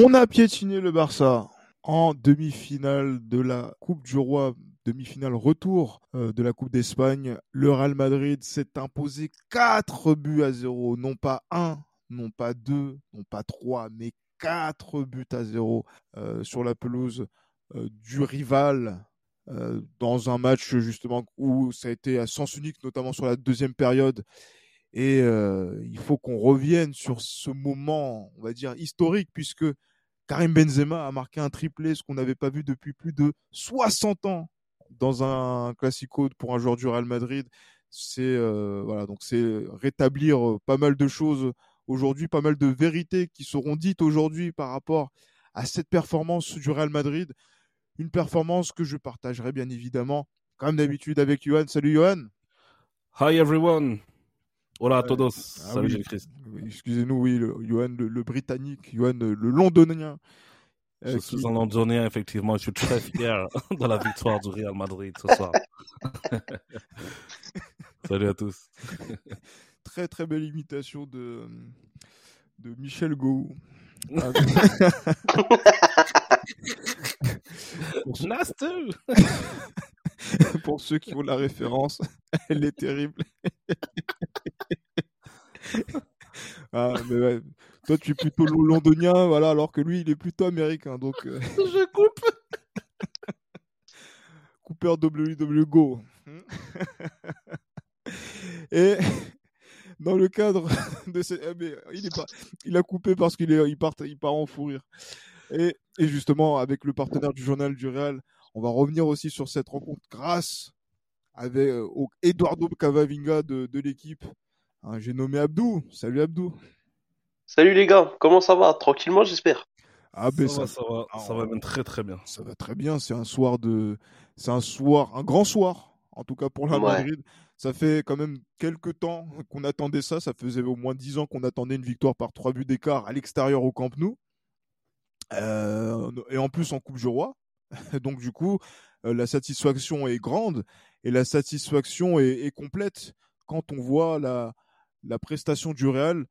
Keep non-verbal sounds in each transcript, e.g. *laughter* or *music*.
On a piétiné le Barça en demi-finale de la Coupe du Roi, demi-finale retour euh, de la Coupe d'Espagne. Le Real Madrid s'est imposé 4 buts à 0, non pas 1, non pas 2, non pas 3, mais 4 buts à 0 euh, sur la pelouse euh, du rival euh, dans un match justement où ça a été à sens unique, notamment sur la deuxième période. Et euh, il faut qu'on revienne sur ce moment, on va dire, historique, puisque Karim Benzema a marqué un triplé, ce qu'on n'avait pas vu depuis plus de 60 ans dans un classico pour un joueur du Real Madrid. C'est euh, voilà, donc c'est rétablir euh, pas mal de choses aujourd'hui, pas mal de vérités qui seront dites aujourd'hui par rapport à cette performance du Real Madrid. Une performance que je partagerai bien évidemment, comme d'habitude, avec Johan. Salut Johan. Hi everyone. Hola a todos. Ah Salut oui. Gilles-Christ. Excusez-nous, oui, le, Johan, le, le britannique, Johan, le londonien. euh, Je qui- suis un Londonien, effectivement. Je suis très fier *laughs* de la victoire du Real Madrid ce soir. *laughs* Salut à tous. très très belle imitation de, de Michel Gou. *laughs* Ah, Nasty. *laughs* pour ceux qui ont la référence, *laughs* elle est terrible. *laughs* Ah, mais ouais. Toi, tu es plutôt lo- londonien, voilà, alors que lui, il est plutôt américain. Donc, euh, Je coupe. Cooper WW Go. Et dans le cadre de cette... ah, mais il, est pas... il a coupé parce qu'il est... il part... il part en fou rire. Et... et justement, avec le partenaire du journal du Real, on va revenir aussi sur cette rencontre grâce avec, euh, au Eduardo Cavavinga de, de l'équipe. Hein, J'ai nommé Abdou. Salut Abdou. Salut les gars, comment ça va? Tranquillement, j'espère. Ah, ben, ça, va, ça, ça va, ça on- va même très très bien. ça va très bien. C'est un soir de, c'est un soir, un grand soir, en tout cas pour la Ouais. Madrid. Ça fait quand même quelques temps qu'on attendait ça. Ça faisait au moins dix ans qu'on attendait une victoire par trois buts d'écart à l'extérieur au Camp Nou. Euh, et en plus en Coupe du Roi. *laughs* Donc du coup, euh, la satisfaction est grande et la satisfaction est, complète quand on voit la, prestation du Real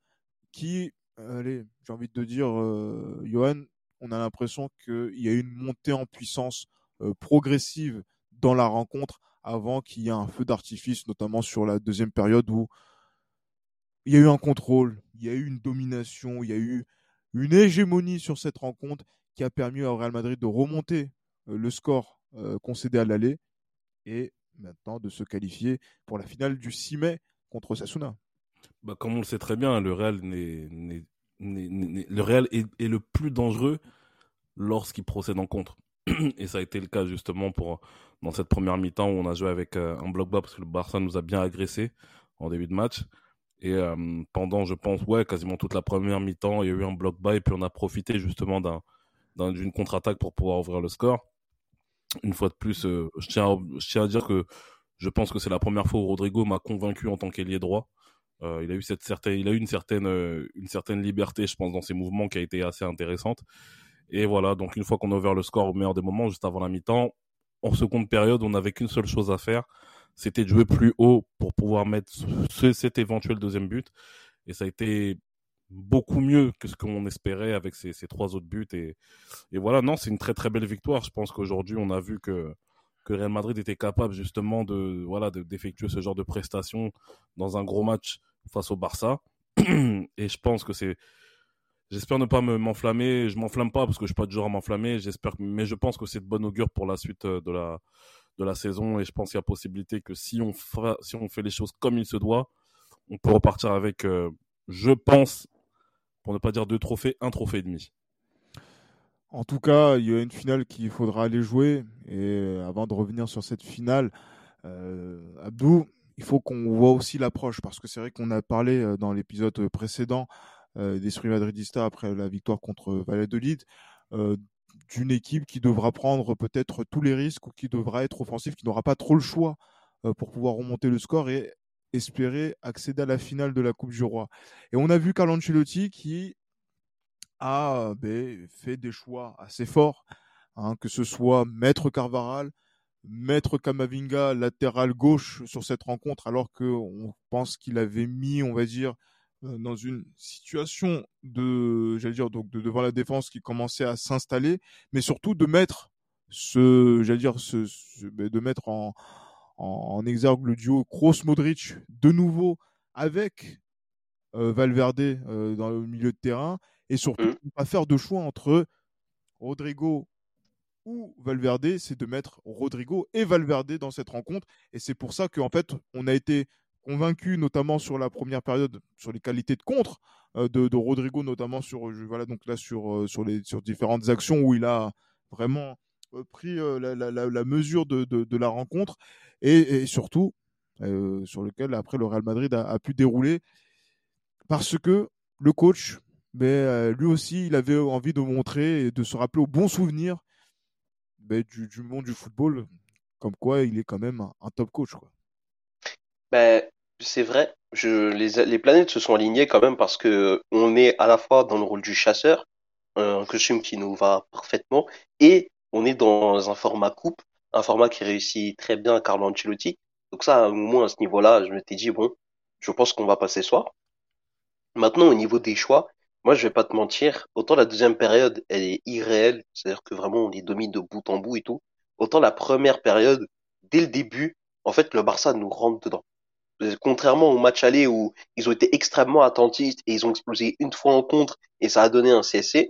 qui, allez, j'ai envie de dire, euh, Johan, on a l'impression qu'il y a une montée en puissance euh, progressive dans la rencontre avant qu'il y ait un feu d'artifice, notamment sur la deuxième période où il y a eu un contrôle, il y a eu une domination, il y a eu une hégémonie sur cette rencontre qui a permis au Real Madrid de remonter euh, le score euh, concédé à l'aller et maintenant de se qualifier pour la finale du 6 mai contre Sasuna. Bah, comme on le sait très bien, le Real, est, le plus dangereux lorsqu'il procède en contre. *clears throat* Et ça a été le cas justement pour dans cette première mi-temps où on a joué avec euh, un bloc bas parce que le Barça nous a bien agressé en début de match. Et euh, pendant, je pense, ouais, quasiment toute la première mi-temps, il y a eu un bloc bas et puis on a profité justement d'un- d'une contre-attaque pour pouvoir ouvrir le score. Une fois de plus, euh, je, tiens à, je tiens à dire que je pense que c'est la première fois où Rodrigo m'a convaincu en tant qu'ailier droit. Euh, il a eu cette certaine, il a eu une certaine, euh, une certaine liberté, je pense, dans ses mouvements qui a été assez intéressante. Et voilà, donc une fois qu'on a ouvert le score au meilleur des moments, juste avant la mi-temps, en seconde période, on n'avait qu'une seule chose à faire, c'était de jouer plus haut pour pouvoir mettre ce, cet éventuel deuxième but. Et ça a été beaucoup mieux que ce qu'on espérait avec ces, trois autres buts. Et, voilà, non, c'est une très très belle victoire. Je pense qu'aujourd'hui, on a vu que que Real Madrid était capable justement de voilà de- d'effectuer ce genre de prestations dans un gros match face au Barça. *clears throat* Et je pense que c'est J'espère ne pas me- m'enflammer. Je m'enflamme pas parce que je suis pas du genre à m'enflammer. J'espère, mais je pense que c'est de bonne augure pour la suite euh, de la de la saison. Et je pense qu'il y a possibilité que si on si on fait les choses comme il se doit, on peut repartir avec, euh, je pense, pour ne pas dire deux trophées, un trophée et demi. En tout cas, il y a une finale qu'il faudra aller jouer. Et euh, avant de revenir sur cette finale, euh, Abdou, il faut qu'on voit aussi l'approche. Parce que c'est vrai qu'on a parlé euh, dans l'épisode précédent euh, d'Esprit Madridista après la victoire contre Valladolid, euh, d'une équipe qui devra prendre peut-être tous les risques ou qui devra être offensif, qui n'aura pas trop le choix pour pouvoir remonter le score et espérer accéder à la finale de la Coupe du Roi. Et on a vu Carlo Ancelotti qui a ben, fait des choix assez forts, hein, que ce soit Maître Carvaral, Maître Kamavinga, latéral gauche sur cette rencontre, alors qu'on pense qu'il avait mis, on va dire, dans une situation de, j'allais dire, donc de devant la défense qui commençait à s'installer, mais surtout de mettre ce, j'allais dire, ce, ben, de mettre en, en, exergue le duo Kroos-Modric de nouveau avec Valverde dans le milieu de terrain. Et surtout mmh. ne pas faire de choix entre Rodrigo ou Valverde, c'est de mettre Rodrigo et Valverde dans cette rencontre. Et c'est pour ça qu'en fait on a été convaincu notamment sur la première période sur les qualités de contre de, Rodrigo notamment sur voilà donc là sur sur les sur différentes actions où il a vraiment pris la, mesure de, la rencontre et, surtout sur lequel après le Real Madrid a, pu dérouler parce que le coach, mais lui aussi, il avait envie de montrer et de se rappeler au bon souvenir du, monde du football, comme quoi il est quand même un, top coach. Quoi. Ben, c'est vrai, je, les, les, planètes se sont alignées quand même parce que on est à la fois dans le rôle du chasseur, un costume qui nous va parfaitement, et on est dans un format coupe, un format qui réussit très bien Carlo Ancelotti. Donc ça, au moins à ce niveau-là, je m'étais dit, bon, je pense qu'on va passer soir. Maintenant, au niveau des choix, moi, je vais pas te mentir, autant la deuxième période, elle est irréelle, c'est-à-dire que vraiment, on les domine de bout en bout et tout, autant la première période, dès le début, en fait, le Barça nous rentre dedans. Contrairement au match aller où ils ont été extrêmement attentifs et ils ont explosé une fois en contre et ça a donné un CSC,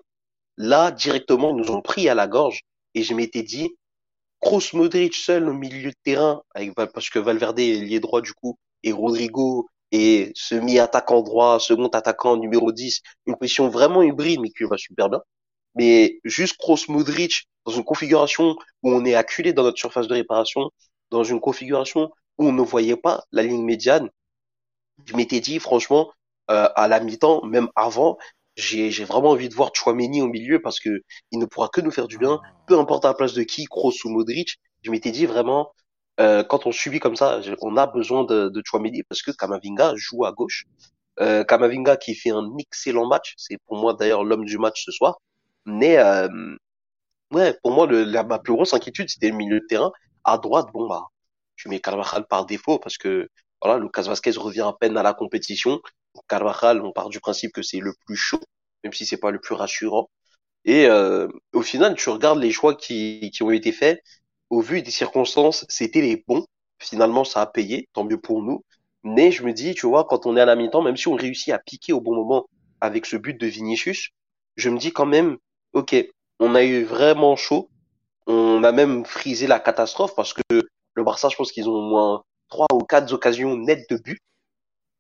là, directement, ils nous ont pris à la gorge et je m'étais dit, Kroos Modric seul au milieu de terrain, avec, parce que Valverde est lié droit du coup, et Rodrigo est semi-attaquant droit, second attaquant numéro 10, une position vraiment hybride mais qui va super bien. Mais juste Kroos Modric dans une configuration où on est acculé dans notre surface de réparation, dans une configuration où on ne voyait pas la ligne médiane, je m'étais dit franchement euh, à la mi-temps, même avant, j'ai vraiment envie de voir Chouameni au milieu parce que il ne pourra que nous faire du bien, peu importe à la place de qui, Kroos ou Modric. Je m'étais dit vraiment, euh, quand on subit comme ça, on a besoin de, de Chouameni parce que Kamavinga joue à gauche. Euh, Kamavinga qui fait un excellent match, c'est pour moi d'ailleurs l'homme du match ce soir. Mais euh, ouais, pour moi le, la, ma plus grosse inquiétude c'était le milieu de terrain. À droite, bon bah, tu mets Carvajal par défaut parce que voilà, Lucas Vasquez revient à peine à la compétition. Carvajal, on part du principe que c'est le plus chaud, même si c'est pas le plus rassurant. Et euh, au final, tu regardes les choix qui, qui ont été faits, au vu des circonstances, c'était les bons. Finalement, ça a payé, tant mieux pour nous. Mais je me dis, tu vois, quand on est à la mi-temps, même si on réussit à piquer au bon moment avec ce but de Vinicius, je me dis quand même, ok, on a eu vraiment chaud. On a même frisé la catastrophe parce que le Barça, je pense qu'ils ont au moins trois ou quatre occasions nettes de but.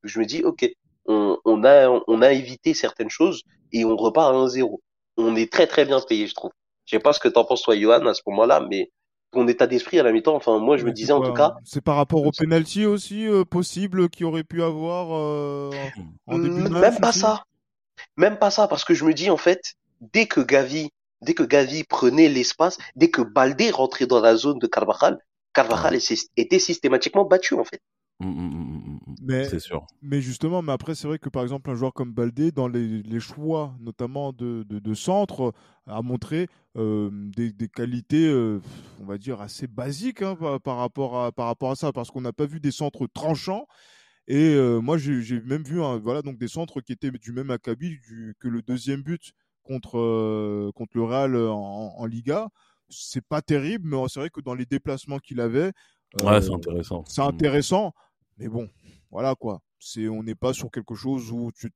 Je me dis, ok, on, a, on a évité certaines choses et on repart à 1-0. On est très très bien payé, je trouve. Je sais pas ce que t'en penses toi, Johan, à ce moment-là, mais ton état d'esprit à la mi-temps, enfin moi je me disais en tout cas. C'est par rapport au penalty aussi euh, possible qu'il aurait pu avoir euh, en début de match Même pas ça, même pas ça, parce que je me dis en fait, dès que Gavi, dès que Gavi prenait l'espace, dès que Baldé rentrait dans la zone de Carvajal, Carvajal était systématiquement battu en fait. Mmh, mmh, mmh, mais, c'est sûr. Mais justement, mais après, c'est vrai que par exemple, un joueur comme Baldé, dans les, les choix, notamment de, de, de, centre, a montré euh, des, des, qualités, euh, on va dire, assez basiques hein, par, rapport à, par rapport à ça, parce qu'on n'a pas vu des centres tranchants. Et euh, moi, j'ai même vu voilà, donc des centres qui étaient du même acabit que le deuxième but contre, contre le Real en, en Liga. C'est pas terrible, mais c'est vrai que dans les déplacements qu'il avait, ouais, c'est intéressant. C'est intéressant. Mais bon, voilà quoi. C'est, on n'est pas sur quelque chose où tu,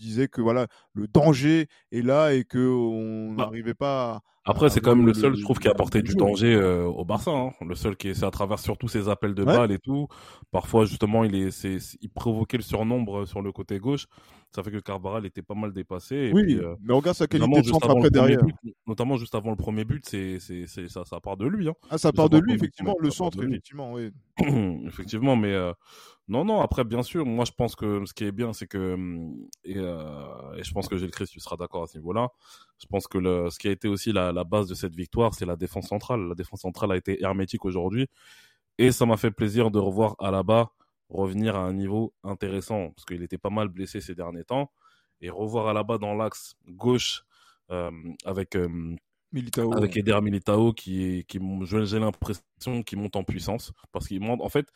disais que voilà, le danger est là et que on bah, n'arrivait pas. Après, c'est quand même le, seul, je trouve, qui a apporté du danger euh, au Barça. Hein. Le seul qui est, à travers surtout ses appels de balles et tout. Parfois, justement, il est, c'est, il provoquait le surnombre sur le côté gauche. Ça fait que Carvajal était pas mal dépassé. oui, euh, mais regarde sa qualité de centre après derrière. notamment juste avant le premier but, c'est, c'est, c'est ça, ça part de lui. Hein. Ah, ça part de lui, but, effectivement, ouais, le centre, effectivement, oui. *clears throat* Effectivement, mais euh, non, non. Après, bien sûr, moi, je pense que ce qui est bien, c'est que hum, et, euh, et je pense que Gilles Christ, tu seras d'accord à ce niveau-là. Je pense que le, ce qui a été aussi la, la base de cette victoire, c'est la défense centrale. La défense centrale a été hermétique aujourd'hui, et ça m'a fait plaisir de revoir Alaba revenir à un niveau intéressant parce qu'il était pas mal blessé ces derniers temps, et revoir Alaba dans l'axe gauche euh, avec euh, Militao. avec Eder Militao qui qui j'ai l'impression qu'il monte en puissance parce qu'il monte en fait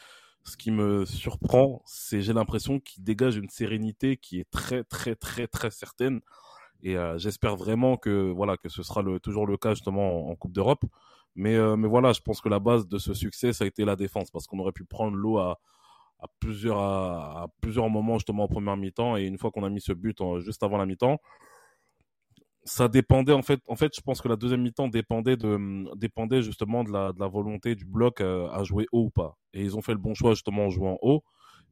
ce qui me surprend c'est j'ai l'impression qu'il dégage une sérénité qui est très très très très certaine et euh, j'espère vraiment que voilà que ce sera le toujours le cas justement en, Coupe d'Europe. Mais euh, mais voilà je pense que la base de ce succès ça a été la défense parce qu'on aurait pu prendre l'eau à plusieurs à, plusieurs moments justement en première mi-temps. Et une fois qu'on a mis ce but juste avant la mi-temps ça dépendait en fait en fait je pense que la deuxième mi-temps dépendait de dépendait justement de la, de la volonté du bloc euh, à jouer haut ou pas. Et ils ont fait le bon choix justement en jouant haut.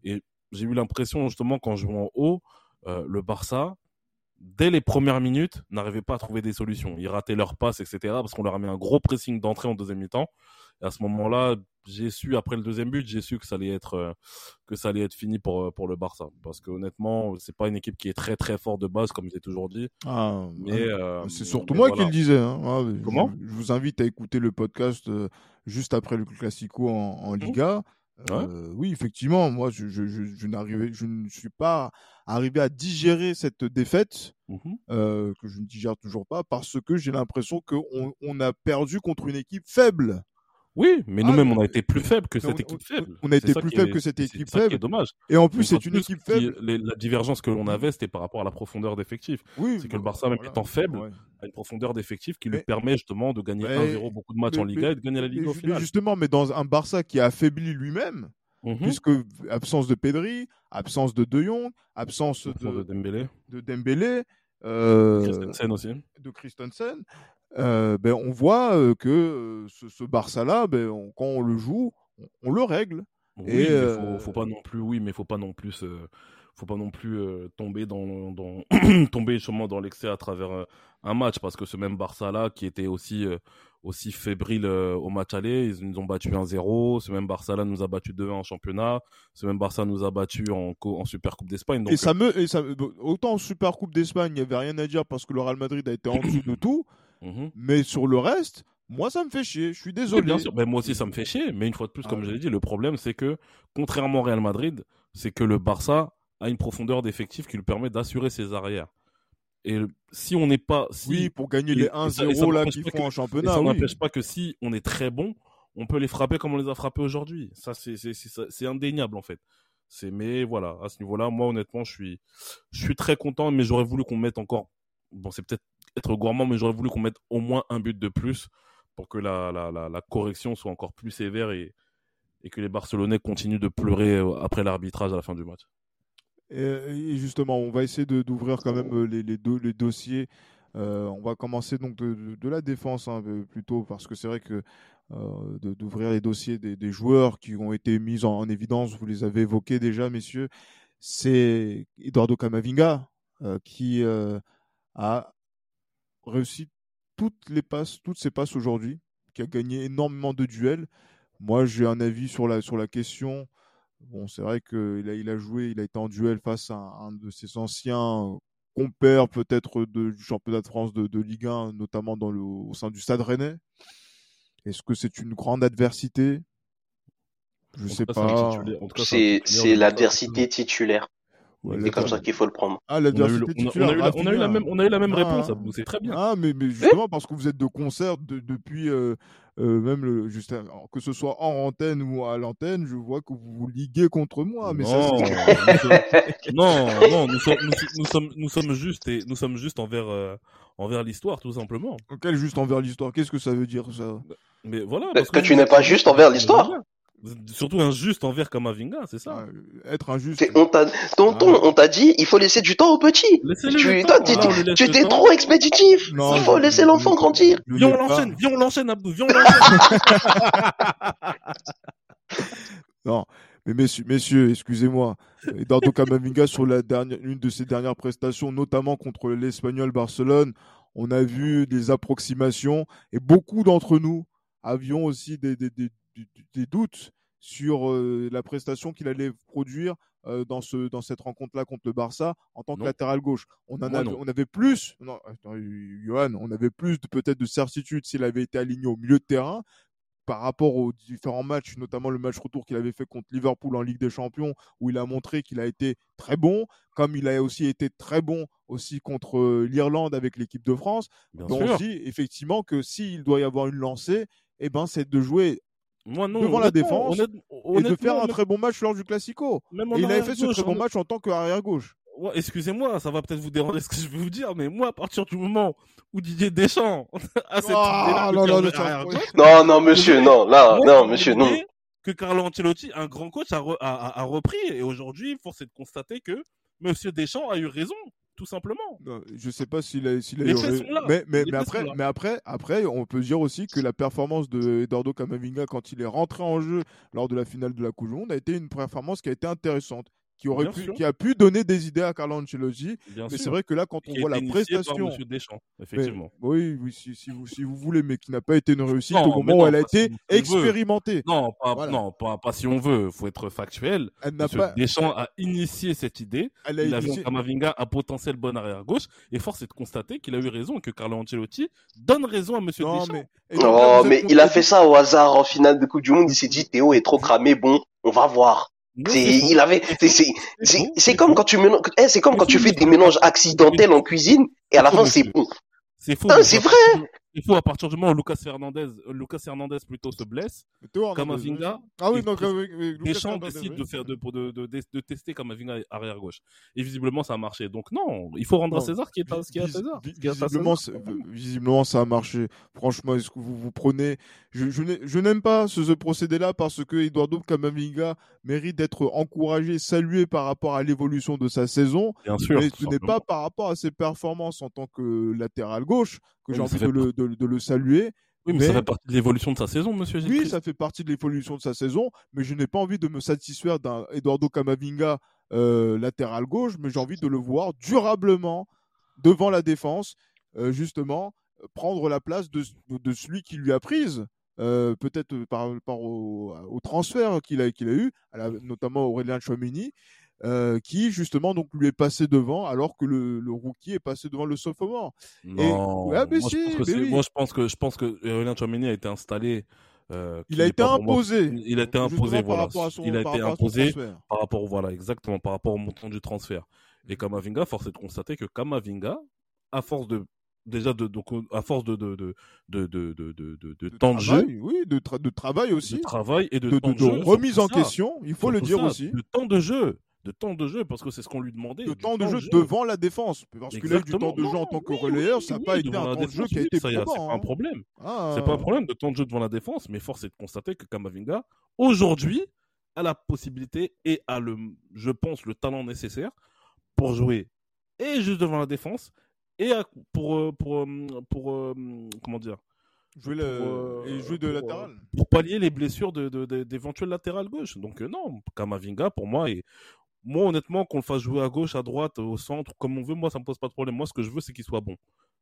Et j'ai eu l'impression justement qu'en jouant haut le Barça dès les premières minutes n'arrivait pas à trouver des solutions ils rataient leurs passes etc parce qu'on leur a mis un gros pressing d'entrée en deuxième mi-temps et à ce moment-là j'ai su après le deuxième but j'ai su que ça allait être euh, que ça allait être fini pour euh, pour le Barça parce que honnêtement c'est pas une équipe qui est très très forte de base comme j'ai toujours dit Ah, mais ouais. euh, C'est surtout mais moi voilà. qui le disais. Hein. Ah, je- Comment? je, vous invite à écouter le podcast euh, juste après le Classico en, en Liga. Euh, Oui, effectivement, moi, je, je, je, je n'arrivais- je ne suis pas arrivé à digérer cette défaite Mhm. euh, que je ne digère toujours pas parce que j'ai l'impression qu'on on a perdu contre une équipe faible. Oui, mais Ah, nous-mêmes, on a été plus faibles que cette on- équipe faible. on a C'est été plus faible que cette c'est- équipe c'est faible. est dommage. Et en plus, c'est une équipe qui- faible. les- la divergence que l'on avait, c'était par rapport à la profondeur d'effectif. Oui, C'est que le Barça, même voilà. étant faible, Ouais. a une profondeur d'effectif qui lui permet justement de gagner Mais- 1-0 beaucoup de matchs mais- en Liga et de gagner la Liga au final. justement, mais dans un Barça qui a affaibli lui-même, Mhm. puisque absence de Pedri, absence de De Jong, absence de de, Dembélé, de Dembélé, euh, Christensen aussi. de Christensen, ben, on voit euh, que euh, ce, ce Barça-là, ben, on- quand on le joue, on, on le règle. Oui, Et, euh, faut, faut pas non plus, oui, mais faut pas non plus, euh, faut pas non plus euh, tomber dans, dans *clears throat* tomber justement dans l'excès à travers euh, un match, parce que ce même Barça là, qui était aussi euh, aussi fébrile euh, au match aller, ils nous ont battu 1-0. Ce même Barça là nous a battu 2-1 en championnat. Ce même Barça nous a battu en, co- en Super Coupe d'Espagne. Et ça me, et ça, autant en Super Coupe d'Espagne, il n'y avait rien à dire parce que le Real Madrid a été en dessous de tout, mhm. mais sur le reste, moi, ça me fait chier. Je suis Oui, désolé. bien sûr. Ben, moi aussi, ça me fait chier. Mais une fois de plus, Ah comme ouais. je l'ai dit, le problème, c'est que, contrairement au Real Madrid, c'est que le Barça a une profondeur d'effectif qui lui permet d'assurer ses arrières. Et si on n'est pas, si, Oui, pour gagner Et- les et ça- et ça 1-0 là qu'ils font que- en championnat. ça oui. n'empêche pas que si on est très bon, on peut les frapper comme on les a frappés aujourd'hui. Ça, c'est, indéniable, en fait. C'est, mais voilà, à ce niveau-là, moi, honnêtement, je suis, je suis très content, mais j'aurais voulu qu'on mette encore, bon, c'est peut-être être gourmand, mais j'aurais voulu qu'on mette au moins un but de plus pour que la, la, la, correction soit encore plus sévère et, et que les Barcelonais continuent de pleurer euh, après l'arbitrage à la fin du match. Et, justement, on va essayer d'ouvrir quand même euh, les, les, do- les dossiers. Euh, on va commencer donc de, de- la défense hein, plutôt parce que c'est vrai que d'ouvrir les dossiers des, des joueurs qui ont été mis en, en évidence, vous les avez évoqués déjà, messieurs. C'est Eduardo Camavinga qui a réussi toutes les passes, toutes ses passes aujourd'hui, qui a gagné énormément de duels. Moi, j'ai un avis sur la, sur la question. Bon, c'est vrai qu'il a, il a joué, il a été en duel face à un, un de ses anciens compères, peut-être de- du championnat de France de, de Ligue 1, notamment dans le, au sein du Stade Rennais. Est-ce que c'est une grande adversité? Je En sais pas. C'est l'adversité titulaire. Ouais, C'est comme ça qu'il faut le prendre. Ah, On a, eu, l'adversité titulaire, eu la, on a eu la même, on a eu la même Ah, réponse, c'est très bien. Ah, mais, mais justement, parce que vous êtes de concert de- depuis, euh, euh, même le, juste, que ce soit en antenne ou à l'antenne, je vois que vous vous liguez contre moi. Mais ça, non, sommes- *laughs* non, non, nous sommes, nous, nous sommes, nous sommes juste, et nous sommes juste envers, euh, envers l'histoire, tout simplement. Quel juste envers l'histoire? Qu'est-ce que ça veut dire ça? Mais voilà. Que parce que tu n'es pas juste envers l'histoire. Surtout injuste envers Kamavinga, c'est ça. Ah, Être injuste. On t'a, tonton, Ah. on t'a dit, il faut laisser du temps aux petits. Laissez-le Tu, t'es trop expéditif. Non, il faut laisser l'enfant grandir. Viens, on l'enchaîne, viens, on l'enchaîne, Abdou, viens, on *laughs* l'enchaîne. Non, mais messieurs, messieurs excusez-moi. Eduardo Camavinga sur la dernière, une de ses dernières prestations, notamment contre l'Espagnol Barcelone, on a vu des approximations et beaucoup d'entre nous avions aussi des, des, des, des doutes sur euh, la prestation qu'il allait produire euh, dans, ce, dans cette rencontre-là contre le Barça en tant que latéral gauche. On, en Moi, avait, non. on avait plus, non, attends, Johan, on avait plus de- peut-être de certitude s'il avait été aligné au milieu de terrain par rapport aux différents matchs, notamment le match retour qu'il avait fait contre Liverpool en Ligue des Champions, où il a montré qu'il a été très bon, comme il a aussi été très bon aussi contre l'Irlande avec l'équipe de France. Bien Donc sûr. on se dit effectivement que s'il doit y avoir une lancée, eh ben, c'est de jouer Moi, non, devant la défense et de faire un très bon match lors du Classico. Et il avait fait ce très bon en- match en tant qu'arrière gauche. Ouais, excusez-moi, ça va peut-être vous déranger ce que je vais vous dire, mais moi, à partir du moment où Didier Deschamps *laughs* a cette idée-là de non, non, non, arrière ça- gauche, Non, non, monsieur, non, là, moi, non, monsieur, non. Que Carlo Ancelotti, un grand coach, a, re- a- a- a repris, et aujourd'hui, force est de constater que Monsieur Deschamps a eu raison, tout simplement. Non, Je sais pas s'il a, s'il a Les eu faits raison. sont là. Mais, mais, Les mais faits après, sont là. mais après, après, on peut dire aussi que la performance de Eduardo Camavinga quand il est rentré en jeu lors de la finale de la Coupe du Monde a été une performance qui a été intéressante, qui aurait pu, qui a pu donner des idées à Carlo Ancelotti. Bien Mais c'est vrai que là, quand on a voit la par prestation, Deschamps, mais- effectivement. oui, oui, si, si vous, si vous voulez, mais qui n'a pas été une réussite Non, au moment où elle a si été expérimentée. Non, pas, Voilà. non pas, pas si on veut, faut être factuel. Elle n'a Monsieur pas, Deschamps a initié cette idée. elle a Il a vu initié- en Kamavinga un potentiel bon arrière gauche et force est de constater qu'il a eu raison et que Carlo Ancelotti donne raison à Monsieur Non, Deschamps. mais, et donc Oh, mais il a fait ça au hasard en finale de Coupe du Monde. Il s'est dit, Théo est trop cramé. Bon, on va voir. Il avait, c'est, comme quand tu mélanges, eh, c'est comme quand tu fais des mélanges accidentels en cuisine et à la fin c'est bon. C'est mais c'est vrai. C'est faux à partir du moment où Lucas Fernandez, euh, Lucas Hernandez plutôt se blesse, Hernandez, Kamavinga, Ah oui, il donc, Deschamps Hernandez, décide de faire de, de, de, de, tester Kamavinga arrière gauche. Et visiblement ça a marché. Donc non, il faut rendre à César qui est à, César. Visiblement, César. c'est- visiblement, ça a marché. Franchement, est-ce que vous vous prenez Je, je n'ai- je n'aime pas ce, procédé-là parce que Eduardo Camavinga mérite d'être encouragé, salué par rapport à l'évolution de sa saison. Bien sûr. mais ce n'est pas par rapport à ses performances en tant que latéral gauche que j'ai envie de le, de- de le saluer. Oui, mais, mais- ça fait partie de l'évolution de sa saison, monsieur Gilles Oui, ça fait partie de l'évolution de sa saison, mais je n'ai pas envie de me satisfaire d'un Eduardo Camavinga euh, latéral gauche, mais j'ai envie de le voir durablement devant la défense, euh, justement, euh, prendre la place de, de celui qui lui a prise. euh, peut-être par rapport au, au transfert qu'il a, qu'il a eu, à la- notamment Aurélien Chouamini, euh, qui justement donc lui est passé devant alors que le, le rookie est passé devant le sophomore. Non. Ouais, mais moi, si, je pense que mais oui. moi, je pense que je pense que Aurélien Tchouameni a été installé. euh, Il a été imposé. Il a été imposé, par voilà. rapport à son, il a été imposé par rapport, au- voilà, exactement, par rapport au montant du transfert. Et Kamavinga, force est de constater que Kamavinga, à force de, déjà de, donc, à force de, de, de, de, de, de, de, temps de jeu, oui, de, tra- de travail aussi, de travail et de, de, temps de- de, de jeu, remise en ça. question, il faut le dire ça, aussi, De temps de jeu, de temps de jeu, parce que c'est ce qu'on lui demandait. de temps de jeu devant la défense, parce que là, du temps de jeu en tant que oui, relayeur, oui, ça n'a oui, pas été un temps de jeu défense, qui a été a- C'est pas un hein. problème. Ah, C'est pas un problème de temps de jeu devant la défense, mais force est de constater que Kamavinga, aujourd'hui, a la possibilité et a le, je pense, le talent nécessaire pour jouer et juste devant la défense et à- pour, euh, pour, euh, pour, euh, comment dire, Jouer le- pour, et jouer de pour, latéral. pour pallier les blessures de, de- de- d'éventuels latérales gauche. Donc euh, non, Kamavinga, pour moi, et moi honnêtement, qu'on le fasse jouer à gauche, à droite, au centre, comme on veut, moi ça me pose pas de problème. Moi, ce que je veux, c'est qu'il soit bon.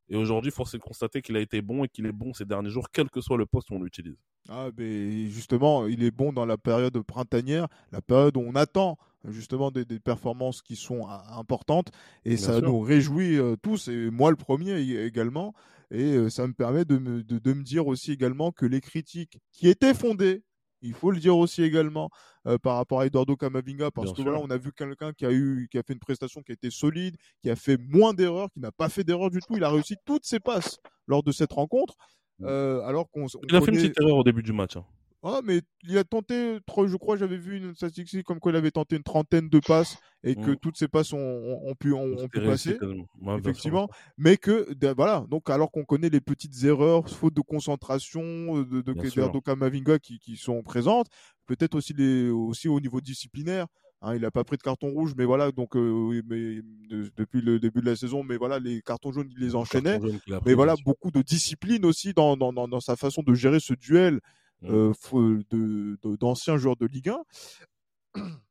Et aujourd'hui, force est de constater qu'il a été bon et qu'il est bon ces derniers jours, quel que soit le poste où on l'utilise. Ah, mais justement, il est bon dans la période printanière, la période où on attend justement des, des performances qui sont ah, importantes, et Bien ça sûr. nous réjouit euh, tous, et moi le premier ég- également, et euh, ça me permet de me, de, de me dire aussi également que les critiques qui étaient fondées, il faut le dire aussi également, euh, par rapport à Eduardo Camavinga, parce Bien que sûr. voilà, on a vu quelqu'un qui a eu, qui a fait une prestation qui a été solide, qui a fait moins d'erreurs, qui n'a pas fait d'erreurs du tout, il a réussi toutes ses passes lors de cette rencontre, Mm. euh, alors qu'on on Il a fait une petite erreur au début du match. hein. Ah, mais il a tenté, je crois, j'avais vu une statistique comme quoi il avait tenté une trentaine de passes et que Mm. toutes ces passes ont, ont- pu, ont, pu passer. Ouais, effectivement. Mais que, de- voilà, donc alors qu'on connaît les petites erreurs, faute de concentration euh, de, de Camavinga qui, qui sont présentes, peut-être aussi, les, aussi au niveau disciplinaire. hein, il n'a pas pris de carton rouge, mais voilà, donc euh, oui, mais, de- depuis le début de la saison, mais voilà, les cartons jaunes, il les le enchaînait. jaune Mais voilà, beaucoup de discipline aussi dans, dans, dans, dans sa façon de gérer ce duel Mm. euh, de- d'anciens joueurs de Ligue 1. *coughs*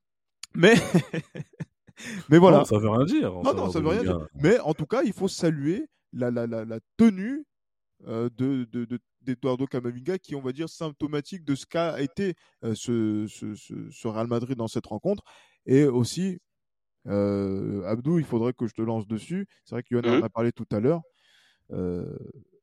Mais, *laughs* mais voilà. Non, ça veut rien dire. Non, non, ça veut rien dire. Mais en tout cas, il faut saluer la, la, la, la tenue euh, de, de, de d'Eduardo Camavinga qui on va dire symptomatique de ce qu'a été euh, ce, ce, ce, ce, Real Madrid dans cette rencontre et aussi euh, Abdou il faudrait que je te lance dessus c'est vrai que Yohann Mhm. en a parlé tout à l'heure Euh,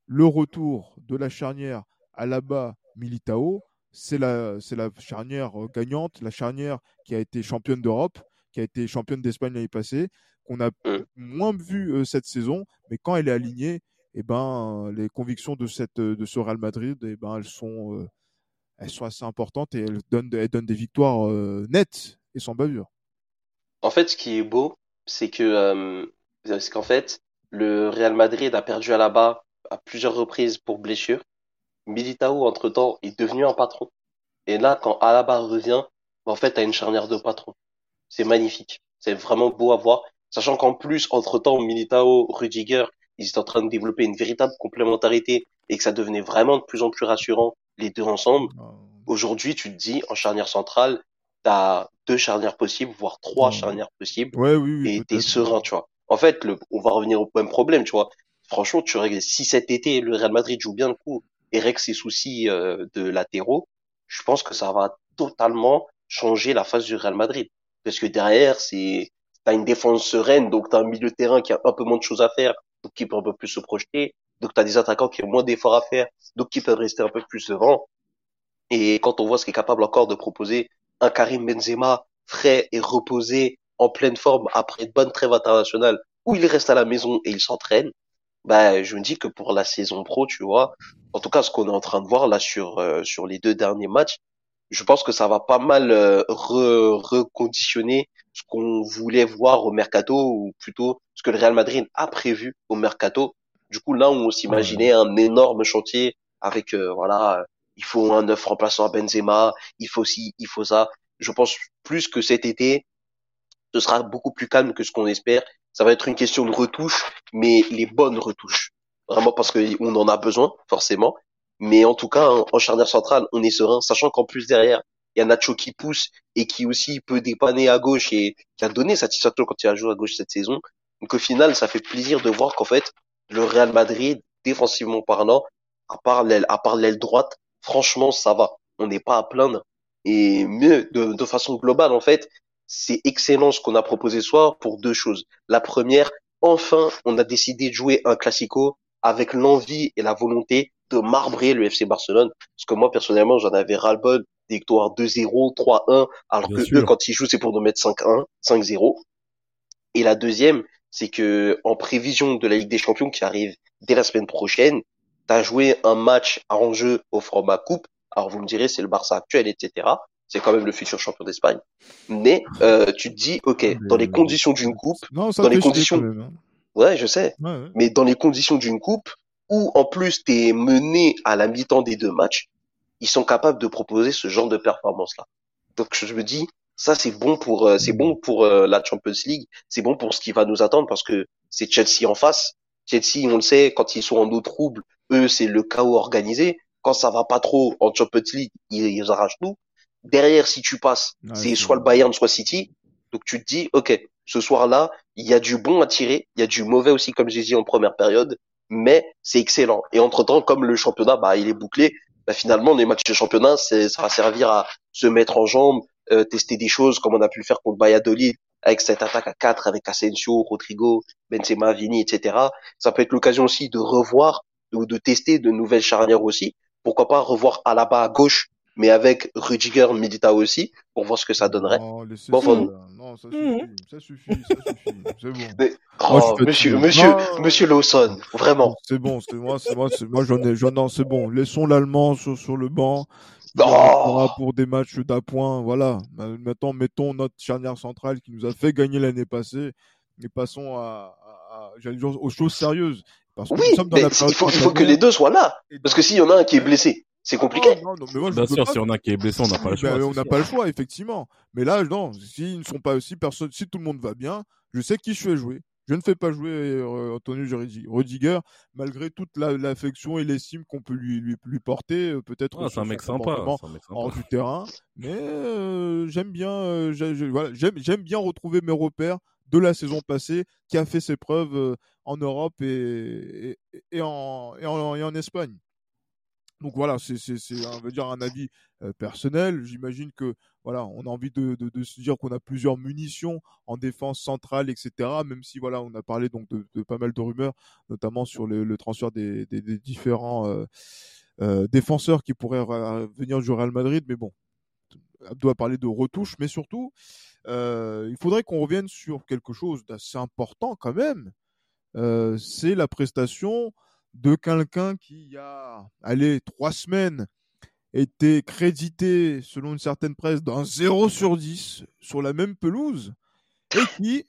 le retour de la charnière Alaba Militao c'est la c'est la charnière euh, gagnante la charnière qui a été championne d'Europe qui a été championne d'Espagne l'année passée qu'on a Mhm. moins vu euh, cette saison mais quand elle est alignée eh ben, les convictions de, cette, de ce Real Madrid, eh ben, elles, sont, euh, elles sont assez importantes et elles donnent, elles donnent des victoires euh, nettes et sans bavure. En fait, ce qui est beau, c'est que c'est qu'en fait, le Real Madrid a perdu à la bas à plusieurs reprises pour blessure. Militao, entre-temps, est devenu un patron. Et là, quand Alaba revient, en fait, t'as une charnière de patron. C'est magnifique. C'est vraiment beau à voir. Sachant qu'en plus, entre-temps, Militao, Rudiger, ils étaient en train de développer une véritable complémentarité et que ça devenait vraiment de plus en plus rassurant, les deux ensemble. Euh, Aujourd'hui, tu te dis, en charnière centrale, t'as deux charnières possibles, voire trois Ouais. charnières possibles Ouais, oui, oui. et t'es serein, tu vois. En fait, le, on va revenir au même problème, tu vois. Franchement, tu règles, si cet été, le Real Madrid joue bien le coup et règle ses soucis euh, de latéraux, je pense que ça va totalement changer la face du Real Madrid. Parce que derrière, c'est, t'as une défense sereine, donc t'as un milieu de terrain qui a un peu moins de choses à faire, donc qui peut un peu plus se projeter. Donc t'as des attaquants qui ont moins d'efforts à faire, donc qui peuvent rester un peu plus devant. Et quand on voit ce qu'est capable encore de proposer un Karim Benzema frais et reposé en pleine forme après une bonne trêve internationale où il reste à la maison et il s'entraîne, bah, je me dis que pour la saison pro, tu vois, en tout cas, ce qu'on est en train de voir là sur, euh, sur les deux derniers matchs, je pense que ça va pas mal euh, re- reconditionner ce qu'on voulait voir au mercato ou plutôt ce que le Real Madrid a prévu au mercato. Du coup, là, on s'imaginait un énorme chantier avec, euh, voilà, il faut un neuf remplaçant à Benzema, il faut ci, il faut ça. Je pense plus que cet été, ce sera beaucoup plus calme que ce qu'on espère. Ça va être une question de retouches, mais les bonnes retouches. Vraiment parce qu'on en a besoin, forcément. Mais en tout cas, en, charnière centrale, on est serein, sachant qu'en plus derrière, il y a Nacho qui pousse et qui aussi peut dépanner à gauche et qui a donné satisfaction quand il a joué à gauche cette saison. Donc au final, ça fait plaisir de voir qu'en fait, le Real Madrid, défensivement parlant, à part l'aile, à part l'aile droite, franchement, ça va. On n'est pas à plaindre. Et mieux, de façon globale, en fait, c'est excellent ce qu'on a proposé ce soir pour deux choses. La première, enfin, on a décidé de jouer un classico avec l'envie et la volonté de marbrer le FC Barcelone. Parce que moi, personnellement, j'en avais ras-le-bol des victoires 2-0, 3-1, alors Bien que sûr. eux, quand ils jouent, c'est pour nous mettre 5-1, 5-0. Et la deuxième, c'est que en prévision de la Ligue des Champions qui arrive dès la semaine prochaine, tu as joué un match à enjeu au format coupe. Alors vous me direz, c'est le Barça actuel, etc. C'est quand même le futur champion d'Espagne. Mais euh, tu te dis, ok, dans les conditions d'une coupe, Non, dans les conditions- même, hein. ouais, je sais, Ouais, ouais. mais dans les conditions d'une coupe, où en plus t'es mené à la mi-temps des deux matchs, ils sont capables de proposer ce genre de performance-là. Donc je me dis, ça c'est bon pour euh, c'est bon pour euh, la Champions League, c'est bon pour ce qui va nous attendre parce que c'est Chelsea en face. Chelsea, on le sait, quand ils sont en eau trouble, eux c'est le chaos organisé. Quand ça va pas trop en Champions League, ils, ils arrachent tout. Derrière, si tu passes, c'est soit le Bayern, soit City. Donc tu te dis, ok, ce soir-là, il y a du bon à tirer, il y a du mauvais aussi, comme j'ai dit en première période, mais c'est excellent. Et entre-temps, comme le championnat, bah, il est bouclé, bah, finalement, les matchs de championnat, ça va servir à se mettre en jambes, euh, tester des choses, comme on a pu le faire contre Valladolid, avec cette attaque à 4, avec Asensio, Rodrigo, Benzema, Vini, etc. Ça peut être l'occasion aussi de revoir ou de tester de nouvelles charnières aussi. Pourquoi pas revoir Alaba à gauche, mais avec Rudiger, Militao aussi, pour voir ce que ça donnerait. Bon. Non, ça suffit, ça suffit, ça suffit. C'est bon. Mais- Moi, Oh, suis monsieur, monsieur, Non. monsieur Lawson, vraiment. C'est bon, c'est moi, c'est moi, c'est moi, j'en ai, j'en non, c'est bon. Laissons l'allemand sur, sur le banc. Oh. pour des matchs d'appoint, voilà. Ma- Maintenant, mettons notre charnière centrale qui nous a fait gagner l'année passée et passons à, à- à- j'allais dire, aux choses sérieuses. Parce que nous Oui, sommes dans mais la il faut, il faut que les deux soient là. Parce que s'il y en a un qui est blessé, c'est compliqué. Non, non, non, mais moi, je Bien sûr, pas si on a qui est blessé, on n'a pas le Ben, choix. on n'a pas le choix, effectivement. Mais là, non, s'ils ne sont pas aussi personne, si tout le monde va bien, je sais qui je fais jouer. Je ne fais pas jouer euh, Antonio Rudi- Rudiger, malgré toute la- l'affection et l'estime qu'on peut lui, lui, lui porter, euh, peut-être Ah, c'est un mec sympa. hors du terrain. Mais euh, j'aime bien, euh, voilà, j'aime bien retrouver mes repères de la saison passée, qui a fait ses preuves en Europe et, et, en, et, en, et en Espagne. Donc voilà, c'est un avis personnel. J'imagine que voilà, on a envie de, se dire qu'on a plusieurs munitions en défense centrale, etc. Même si voilà, on a parlé donc de, pas mal de rumeurs, notamment sur le, transfert des, différents euh, euh, défenseurs qui pourraient venir du Real Madrid. Mais bon, Abdo a parlé de retouches, mais surtout, euh, il faudrait qu'on revienne sur quelque chose d'assez important quand même. c'est la prestation de quelqu'un qui, il y a, allez, trois semaines, était crédité, selon une certaine presse, d'un 0 sur 10 sur la même pelouse, et qui,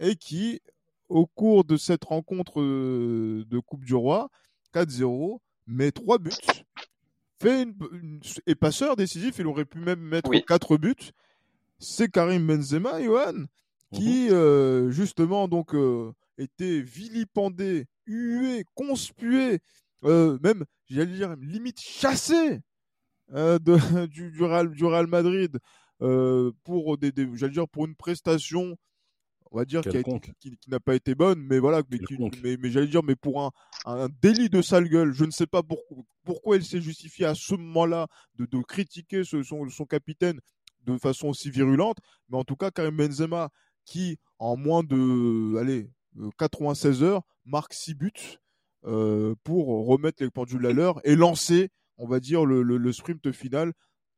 et qui au cours de cette rencontre euh, de Coupe du Roi, 4-0, met trois buts, fait une, et passeur décisif, il aurait pu même mettre quatre buts. C'est Karim Benzema, Johan, qui mhm. euh, justement donc euh, était vilipendé hué, conspué, euh, même, j'allais dire, limite chassé euh, de, *laughs* du, du, Real, du, Real, Madrid euh, pour des, des j'allais dire pour une prestation on va dire qui, qui, n'a pas été bonne mais voilà mais, mais, mais j'allais dire mais pour un, un, délit de sale gueule je ne sais pas pour, pourquoi il s'est justifié à ce moment-là de, de critiquer ce, son, son, capitaine de façon aussi virulente mais en tout cas Karim Benzema qui en moins de allez 96 heures marque 6 buts euh, pour remettre les pendules à l'heure et lancer, on va dire, le, sprint final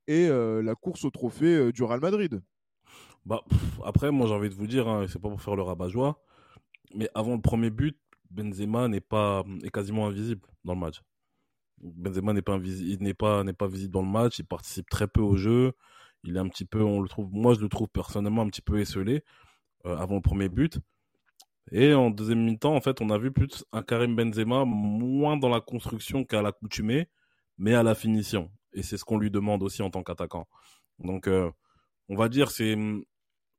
et euh, la course au trophée euh, du Real Madrid. Bah, après, moi j'ai envie de vous dire, hein, c'est pas pour faire le rabat-joie, mais avant le premier but, Benzema n'est pas est quasiment invisible dans le match. Benzema n'est pas n'est pas n'est pas visible dans le match, il participe très peu au jeu, il est un petit peu on le trouve moi je le trouve personnellement un petit peu esselé avant le premier but. Et en deuxième mi-temps, en fait, on a vu plus un Karim Benzema moins dans la construction qu'à l'accoutumée, mais à la finition. Et c'est ce qu'on lui demande aussi en tant qu'attaquant. Donc, euh, on va dire c'est hum,